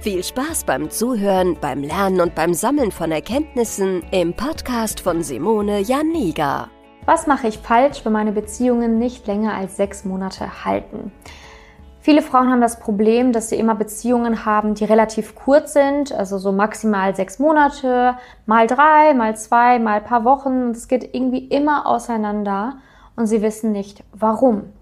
Viel Spaß beim Zuhören, beim Lernen und beim Sammeln von Erkenntnissen im Podcast von Simone Janiga. Was mache ich falsch, wenn meine Beziehungen nicht länger als sechs Monate halten? Viele Frauen haben das Problem, dass sie immer Beziehungen haben, die relativ kurz sind, also so maximal sechs Monate, mal drei, mal zwei, mal paar Wochen. Es geht irgendwie immer auseinander und sie wissen nicht, warum.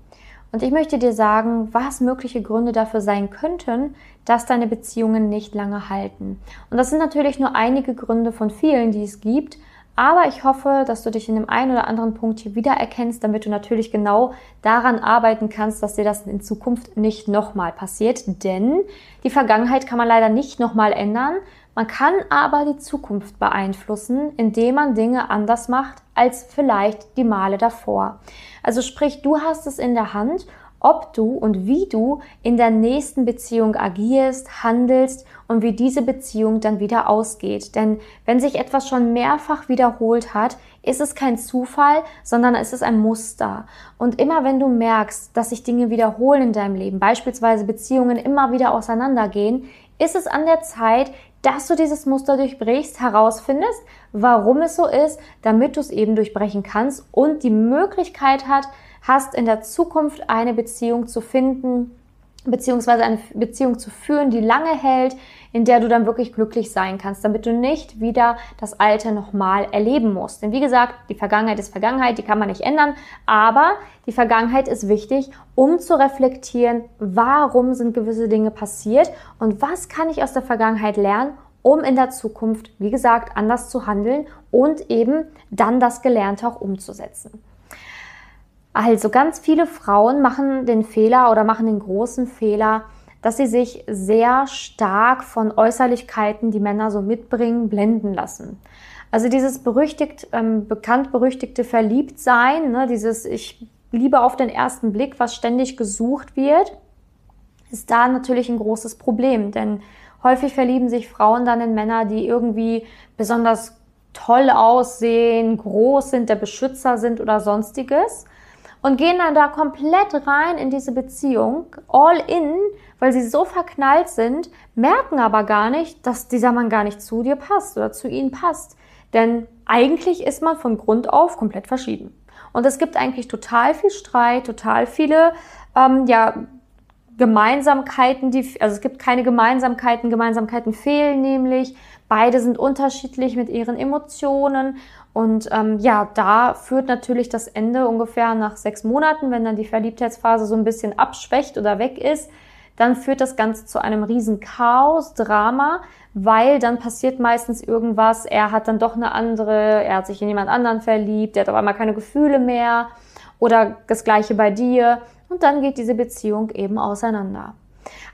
Und ich möchte dir sagen, was mögliche Gründe dafür sein könnten, dass deine Beziehungen nicht lange halten. Und das sind natürlich nur einige Gründe von vielen, die es gibt. Aber ich hoffe, dass du dich in dem einen oder anderen Punkt hier wiedererkennst, damit du natürlich genau daran arbeiten kannst, dass dir das in Zukunft nicht nochmal passiert. Denn die Vergangenheit kann man leider nicht nochmal ändern. Man kann aber die Zukunft beeinflussen, indem man Dinge anders macht als vielleicht die Male davor. Also sprich, du hast es in der Hand, ob du und wie du in der nächsten Beziehung agierst, handelst und wie diese Beziehung dann wieder ausgeht. Denn wenn sich etwas schon mehrfach wiederholt hat, ist es kein Zufall, sondern es ist ein Muster. Und immer wenn du merkst, dass sich Dinge wiederholen in deinem Leben, beispielsweise Beziehungen immer wieder auseinandergehen, ist es an der Zeit, dass du dieses Muster durchbrichst, herausfindest, warum es so ist, damit du es eben durchbrechen kannst und die Möglichkeit hat, hast in der Zukunft eine Beziehung zu finden, beziehungsweise eine Beziehung zu führen, die lange hält, in der du dann wirklich glücklich sein kannst, damit du nicht wieder das Alte nochmal erleben musst. Denn wie gesagt, die Vergangenheit ist Vergangenheit, die kann man nicht ändern, aber die Vergangenheit ist wichtig, um zu reflektieren, warum sind gewisse Dinge passiert und was kann ich aus der Vergangenheit lernen, um in der Zukunft, wie gesagt, anders zu handeln und eben dann das Gelernte auch umzusetzen. Also ganz viele Frauen machen den Fehler oder machen den großen Fehler, dass sie sich sehr stark von Äußerlichkeiten, die Männer so mitbringen, blenden lassen. Also dieses berüchtigt, ähm, bekannt berüchtigte Verliebtsein, ne, dieses Ich liebe auf den ersten Blick, was ständig gesucht wird, ist da natürlich ein großes Problem, denn häufig verlieben sich Frauen dann in Männer, die irgendwie besonders toll aussehen, groß sind, der Beschützer sind oder sonstiges und gehen dann da komplett rein in diese Beziehung, all in, weil sie so verknallt sind, merken aber gar nicht, dass dieser Mann gar nicht zu dir passt oder zu ihnen passt. Denn eigentlich ist man von Grund auf komplett verschieden. Und es gibt eigentlich total viel Streit, total viele ähm, ja, Gemeinsamkeiten, die, also es gibt keine Gemeinsamkeiten, Gemeinsamkeiten fehlen nämlich. Beide sind unterschiedlich mit ihren Emotionen. Und ähm, ja, da führt natürlich das Ende ungefähr nach sechs Monaten, wenn dann die Verliebtheitsphase so ein bisschen abschwächt oder weg ist, dann führt das Ganze zu einem riesen Chaos, Drama, weil dann passiert meistens irgendwas, er hat dann doch eine andere, er hat sich in jemand anderen verliebt, er hat auf einmal keine Gefühle mehr oder das gleiche bei dir. Und dann geht diese Beziehung eben auseinander.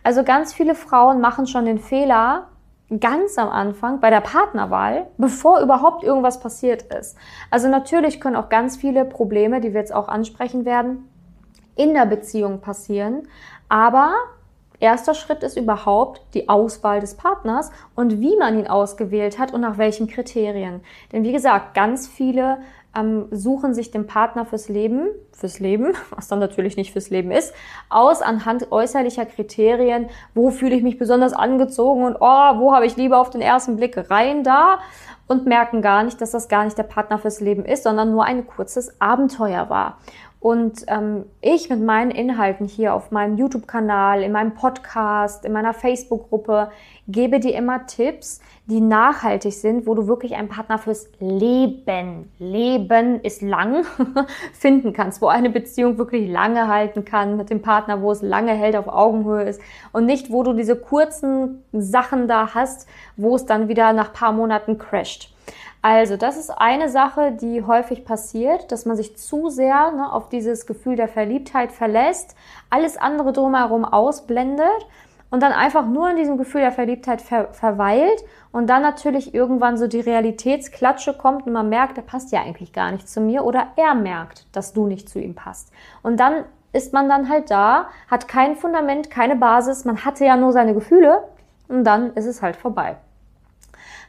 Also ganz viele Frauen machen schon den Fehler, ganz am Anfang bei der Partnerwahl, bevor überhaupt irgendwas passiert ist. Also natürlich können auch ganz viele Probleme, die wir jetzt auch ansprechen werden, in der Beziehung passieren, aber erster Schritt ist überhaupt die Auswahl des Partners und wie man ihn ausgewählt hat und nach welchen Kriterien. Denn wie gesagt, ganz viele ähm, suchen sich den Partner fürs Leben, fürs Leben, was dann natürlich nicht fürs Leben ist, aus anhand äußerlicher Kriterien, wo fühle ich mich besonders angezogen und oh, wo habe ich lieber auf den ersten Blick rein da und merken gar nicht, dass das gar nicht der Partner fürs Leben ist, sondern nur ein kurzes Abenteuer war. Und ähm, ich mit meinen Inhalten hier auf meinem YouTube-Kanal, in meinem Podcast, in meiner Facebook-Gruppe gebe dir immer Tipps, die nachhaltig sind, wo du wirklich einen Partner fürs Leben, Leben ist lang, finden kannst, wo eine Beziehung wirklich lange halten kann mit dem Partner, wo es lange hält, auf Augenhöhe ist und nicht, wo du diese kurzen Sachen da hast, wo es dann wieder nach paar Monaten crasht. Also, das ist eine Sache, die häufig passiert, dass man sich zu sehr ne, auf dieses Gefühl der Verliebtheit verlässt, alles andere drumherum ausblendet und dann einfach nur in diesem Gefühl der Verliebtheit ver verweilt und dann natürlich irgendwann so die Realitätsklatsche kommt und man merkt, der passt ja eigentlich gar nicht zu mir oder er merkt, dass du nicht zu ihm passt. Und dann ist man dann halt da, hat kein Fundament, keine Basis, man hatte ja nur seine Gefühle und dann ist es halt vorbei.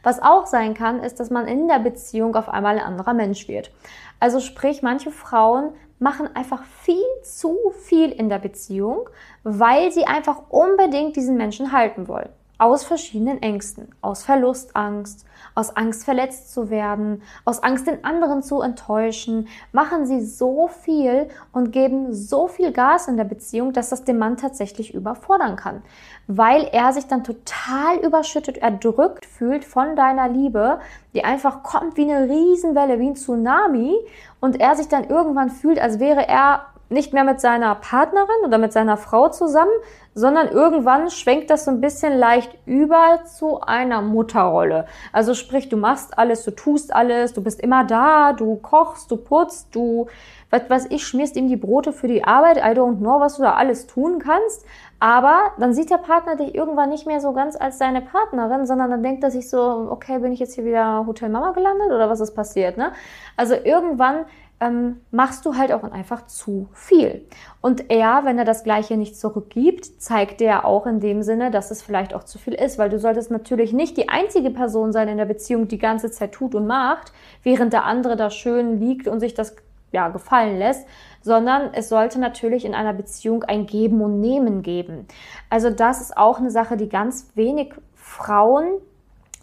Was auch sein kann, ist, dass man in der Beziehung auf einmal ein anderer Mensch wird. Also sprich, manche Frauen machen einfach viel zu viel in der Beziehung, weil sie einfach unbedingt diesen Menschen halten wollen aus verschiedenen Ängsten, aus Verlustangst, aus Angst verletzt zu werden, aus Angst den anderen zu enttäuschen, machen sie so viel und geben so viel Gas in der Beziehung, dass das den Mann tatsächlich überfordern kann, weil er sich dann total überschüttet, erdrückt fühlt von deiner Liebe, die einfach kommt wie eine Riesenwelle, wie ein Tsunami und er sich dann irgendwann fühlt, als wäre er nicht mehr mit seiner Partnerin oder mit seiner Frau zusammen, sondern irgendwann schwenkt das so ein bisschen leicht über zu einer Mutterrolle. Also sprich, du machst alles, du tust alles, du bist immer da, du kochst, du putzt, du, was weiß ich, schmierst ihm die Brote für die Arbeit, I don't know, was du da alles tun kannst. Aber dann sieht der Partner dich irgendwann nicht mehr so ganz als seine Partnerin, sondern dann denkt er sich so, okay, bin ich jetzt hier wieder Hotel Mama gelandet oder was ist passiert, ne? Also irgendwann ähm, machst du halt auch einfach zu viel. Und er, wenn er das Gleiche nicht zurückgibt, zeigt dir auch in dem Sinne, dass es vielleicht auch zu viel ist, weil du solltest natürlich nicht die einzige Person sein in der Beziehung, die ganze Zeit tut und macht, während der andere da schön liegt und sich das ja, gefallen lässt, sondern es sollte natürlich in einer Beziehung ein Geben und Nehmen geben. Also das ist auch eine Sache, die ganz wenig Frauen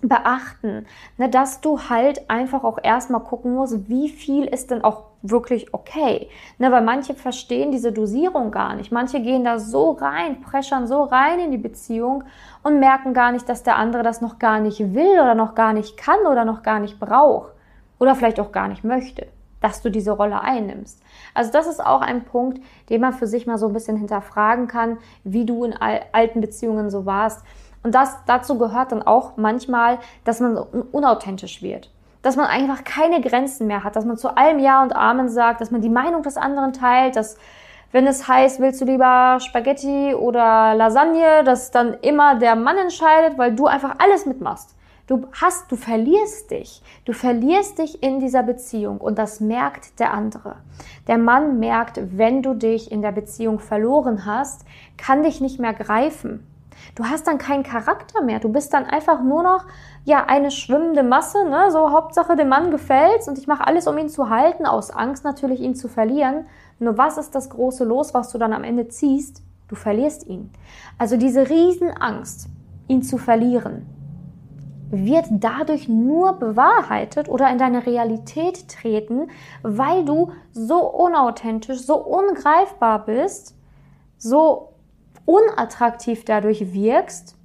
beachten, ne, dass du halt einfach auch erstmal gucken musst, wie viel ist denn auch wirklich okay. Ne, weil manche verstehen diese Dosierung gar nicht. Manche gehen da so rein, preschern so rein in die Beziehung und merken gar nicht, dass der andere das noch gar nicht will oder noch gar nicht kann oder noch gar nicht braucht oder vielleicht auch gar nicht möchte, dass du diese Rolle einnimmst. Also das ist auch ein Punkt, den man für sich mal so ein bisschen hinterfragen kann, wie du in alten Beziehungen so warst. Und das, dazu gehört dann auch manchmal, dass man unauthentisch wird. Dass man einfach keine Grenzen mehr hat, dass man zu allem Ja und Amen sagt, dass man die Meinung des anderen teilt, dass wenn es heißt, willst du lieber Spaghetti oder Lasagne, dass dann immer der Mann entscheidet, weil du einfach alles mitmachst. Du hast, du verlierst dich. Du verlierst dich in dieser Beziehung und das merkt der andere. Der Mann merkt, wenn du dich in der Beziehung verloren hast, kann dich nicht mehr greifen. Du hast dann keinen Charakter mehr. Du bist dann einfach nur noch ja eine schwimmende Masse. Ne? So Hauptsache dem Mann gefällt's und ich mache alles, um ihn zu halten, aus Angst natürlich ihn zu verlieren. Nur was ist das große Los, was du dann am Ende ziehst? Du verlierst ihn. Also diese Riesenangst, ihn zu verlieren, wird dadurch nur bewahrheitet oder in deine Realität treten, weil du so unauthentisch, so ungreifbar bist, so unattraktiv dadurch wirkst,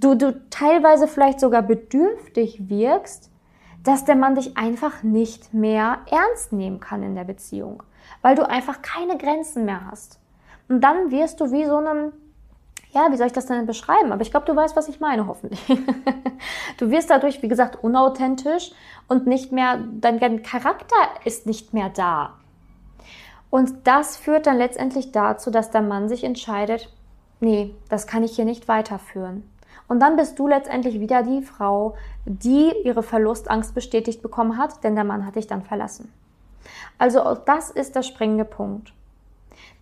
du, du teilweise vielleicht sogar bedürftig wirkst, dass der Mann dich einfach nicht mehr ernst nehmen kann in der Beziehung, weil du einfach keine Grenzen mehr hast. Und dann wirst du wie so einem, ja, wie soll ich das denn beschreiben? Aber ich glaube, du weißt, was ich meine, hoffentlich. du wirst dadurch, wie gesagt, unauthentisch und nicht mehr, dein Charakter ist nicht mehr da. Und das führt dann letztendlich dazu, dass der Mann sich entscheidet, nee, das kann ich hier nicht weiterführen. Und dann bist du letztendlich wieder die Frau, die ihre Verlustangst bestätigt bekommen hat, denn der Mann hat dich dann verlassen. Also das ist der springende Punkt.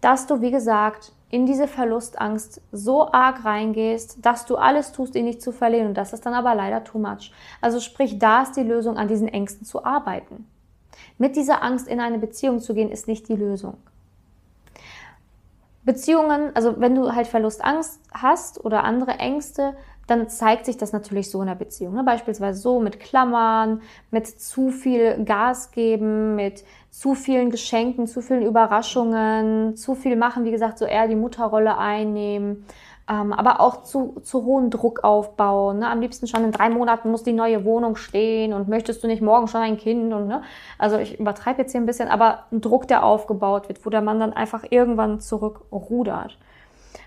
Dass du, wie gesagt, in diese Verlustangst so arg reingehst, dass du alles tust, ihn nicht zu verlieren. Und das ist dann aber leider too much. Also sprich, da ist die Lösung, an diesen Ängsten zu arbeiten. Mit dieser Angst in eine Beziehung zu gehen, ist nicht die Lösung. Beziehungen, also wenn du halt Verlustangst hast oder andere Ängste, dann zeigt sich das natürlich so in der Beziehung. Ne? Beispielsweise so mit Klammern, mit zu viel Gas geben, mit zu vielen Geschenken, zu vielen Überraschungen, zu viel machen, wie gesagt, so eher die Mutterrolle einnehmen. Ähm, aber auch zu, zu hohen Druck aufbauen. Ne? Am liebsten schon in drei Monaten muss die neue Wohnung stehen und möchtest du nicht morgen schon ein Kind und ne? Also ich übertreibe jetzt hier ein bisschen, aber ein Druck, der aufgebaut wird, wo der Mann dann einfach irgendwann zurückrudert.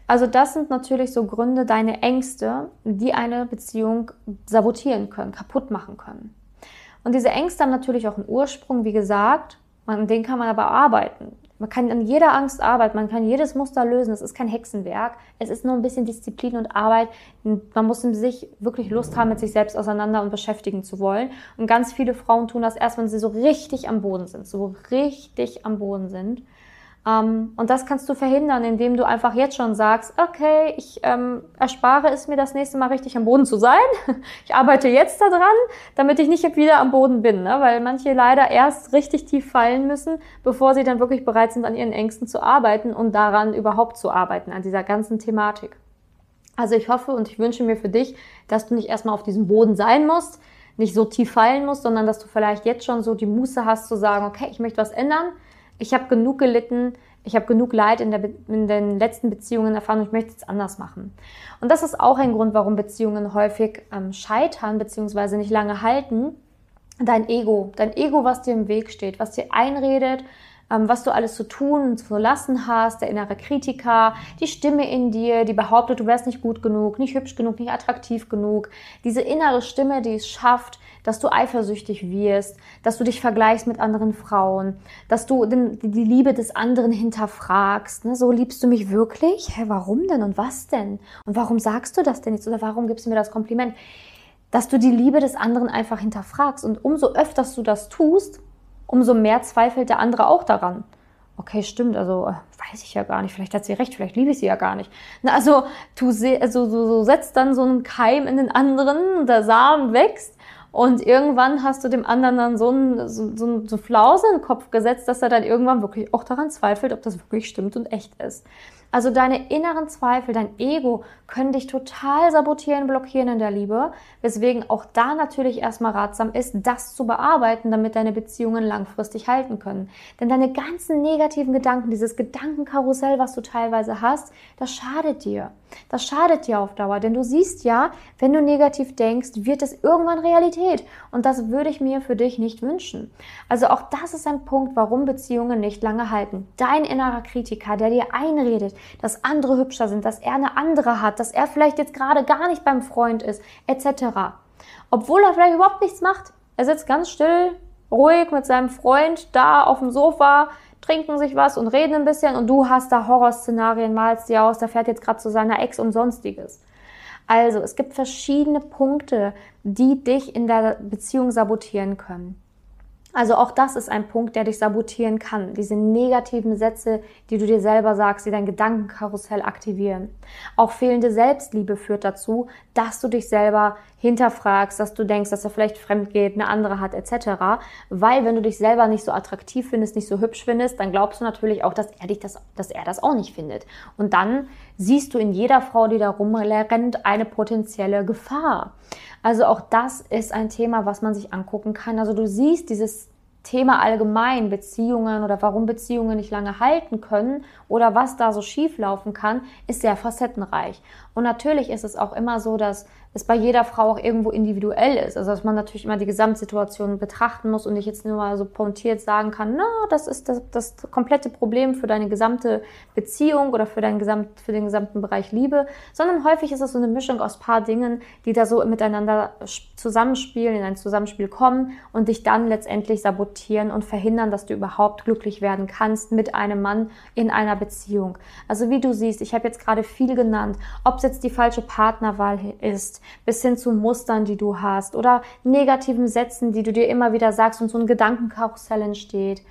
Also das sind natürlich so Gründe, deine Ängste, die eine Beziehung sabotieren können, kaputt machen können. Und diese Ängste haben natürlich auch einen Ursprung, wie gesagt, an den kann man aber arbeiten. Man kann an jeder Angst arbeiten, man kann jedes Muster lösen. Es ist kein Hexenwerk. Es ist nur ein bisschen Disziplin und Arbeit. Man muss sich wirklich Lust haben, mit sich selbst auseinander und beschäftigen zu wollen. Und ganz viele Frauen tun das erst, wenn sie so richtig am Boden sind, so richtig am Boden sind. Ähm, und das kannst du verhindern, indem du einfach jetzt schon sagst, okay, ich ähm, erspare es mir das nächste Mal richtig am Boden zu sein. Ich arbeite jetzt daran, damit ich nicht wieder am Boden bin, ne? weil manche leider erst richtig tief fallen müssen, bevor sie dann wirklich bereit sind, an ihren Ängsten zu arbeiten und daran überhaupt zu arbeiten, an dieser ganzen Thematik. Also ich hoffe und ich wünsche mir für dich, dass du nicht erstmal auf diesem Boden sein musst, nicht so tief fallen musst, sondern dass du vielleicht jetzt schon so die Muße hast zu sagen, okay, ich möchte was ändern ich habe genug gelitten, ich habe genug Leid in, der, in, den letzten Beziehungen erfahren und ich möchte es anders machen. Und das ist auch ein Grund, warum Beziehungen häufig ähm, scheitern bzw. nicht lange halten. Dein Ego, dein Ego, was dir im Weg steht, was dir einredet, was du alles zu tun und zu lassen hast, der innere Kritiker, die Stimme in dir, die behauptet, du wärst nicht gut genug, nicht hübsch genug, nicht attraktiv genug. Diese innere Stimme, die es schafft, dass du eifersüchtig wirst, dass du dich vergleichst mit anderen Frauen, dass du den, die Liebe des anderen hinterfragst. Ne? So liebst du mich wirklich? Hä, warum denn und was denn? Und warum sagst du das denn jetzt oder warum gibst du mir das Kompliment? Dass du die Liebe des anderen einfach hinterfragst und umso öfters du das tust, umso mehr zweifelt der andere auch daran. Okay, stimmt, also äh, weiß ich ja gar nicht, vielleicht hat sie recht, vielleicht liebe ich sie ja gar nicht. Na, also du also, so, so setzt dann so einen Keim in den anderen der Samen wächst und irgendwann hast du dem anderen dann so ein so, so, so Flause in den Kopf gesetzt, dass er dann irgendwann wirklich auch daran zweifelt, ob das wirklich stimmt und echt ist. Also deine inneren Zweifel, dein Ego können dich total sabotieren, blockieren in der Liebe, weswegen auch da natürlich erstmal ratsam ist, das zu bearbeiten, damit deine Beziehungen langfristig halten können. Denn deine ganzen negativen Gedanken, dieses Gedankenkarussell, was du teilweise hast, das schadet dir. Das schadet dir auf Dauer, denn du siehst ja, wenn du negativ denkst, wird es irgendwann Realität. Und das würde ich mir für dich nicht wünschen. Also auch das ist ein Punkt, warum Beziehungen nicht lange halten. Dein innerer Kritiker, der dir einredet, dass andere hübscher sind, dass er eine andere hat, dass er vielleicht jetzt gerade gar nicht beim Freund ist, etc. Obwohl er vielleicht überhaupt nichts macht. Er sitzt ganz still, ruhig mit seinem Freund da auf dem Sofa, trinken sich was und reden ein bisschen und du hast da Horrorszenarien, malst dir aus, der fährt jetzt gerade zu seiner Ex und sonstiges. Also, es gibt verschiedene Punkte, die dich in der Beziehung sabotieren können. Also auch das ist ein Punkt, der dich sabotieren kann. Diese negativen Sätze, die du dir selber sagst, die dein Gedankenkarussell aktivieren. Auch fehlende Selbstliebe führt dazu, dass du dich selber hinterfragst, dass du denkst, dass er vielleicht fremd geht, eine andere hat etc. Weil wenn du dich selber nicht so attraktiv findest, nicht so hübsch findest, dann glaubst du natürlich auch, dass er dich das, dass er das auch nicht findet. Und dann siehst du in jeder Frau, die da rumrennt, eine potenzielle Gefahr. Also auch das ist ein Thema, was man sich angucken kann. Also du siehst dieses Thema allgemein, Beziehungen oder warum Beziehungen nicht lange halten können oder was da so schief laufen kann, ist sehr facettenreich. Und natürlich ist es auch immer so, dass es bei jeder Frau auch irgendwo individuell ist. Also dass man natürlich immer die Gesamtsituation betrachten muss und nicht jetzt nur mal so pointiert sagen kann, na, das ist das, das komplette Problem für deine gesamte Beziehung oder für, dein Gesamt, für den gesamten Bereich Liebe, sondern häufig ist es so eine Mischung aus paar Dingen, die da so miteinander zusammenspielen, in ein Zusammenspiel kommen und dich dann letztendlich sabotieren und verhindern, dass du überhaupt glücklich werden kannst mit einem Mann in einer Beziehung. Also wie du siehst, ich habe jetzt gerade viel genannt, ob es jetzt die falsche Partnerwahl ist, bis hin zu Mustern, die du hast oder negativen Sätzen, die du dir immer wieder sagst und so ein Gedankenkarussell entsteht.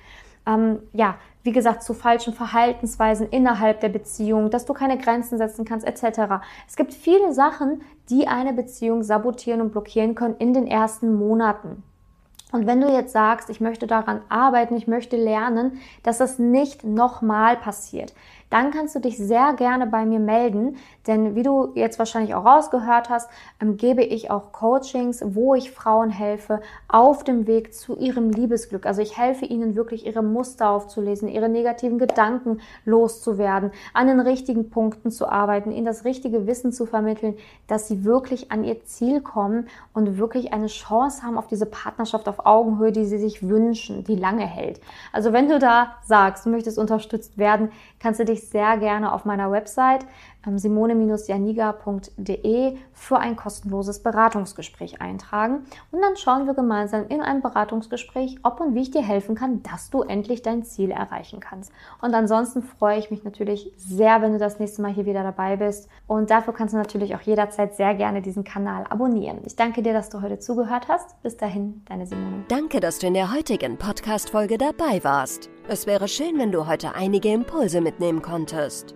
Ähm, ja, wie gesagt, zu falschen Verhaltensweisen innerhalb der Beziehung, dass du keine Grenzen setzen kannst, etc. Es gibt viele Sachen, die eine Beziehung sabotieren und blockieren können in den ersten Monaten. Und wenn du jetzt sagst, ich möchte daran arbeiten, ich möchte lernen, dass das nicht nochmal passiert, dann kannst du dich sehr gerne bei mir melden, denn wie du jetzt wahrscheinlich auch rausgehört hast, ähm, gebe ich auch Coachings, wo ich Frauen helfe auf dem Weg zu ihrem Liebesglück. Also ich helfe ihnen wirklich ihre Muster aufzulesen, ihre negativen Gedanken loszuwerden, an den richtigen Punkten zu arbeiten, ihnen das richtige Wissen zu vermitteln, dass sie wirklich an ihr Ziel kommen und wirklich eine Chance haben auf diese Partnerschaft auf Augenhöhe, die sie sich wünschen, die lange hält. Also wenn du da sagst, du möchtest unterstützt werden, kannst du dich sehr gerne auf meiner Website simone-janiga.de für ein kostenloses Beratungsgespräch eintragen und dann schauen wir gemeinsam in einem Beratungsgespräch, ob und wie ich dir helfen kann, dass du endlich dein Ziel erreichen kannst. Und ansonsten freue ich mich natürlich sehr, wenn du das nächste Mal hier wieder dabei bist und dafür kannst du natürlich auch jederzeit sehr gerne diesen Kanal abonnieren. Ich danke dir, dass du heute zugehört hast. Bis dahin, deine Simone. Danke, dass du in der heutigen Podcast-Folge dabei warst. Es wäre schön, wenn du heute einige Impulse mitnehmen konntest.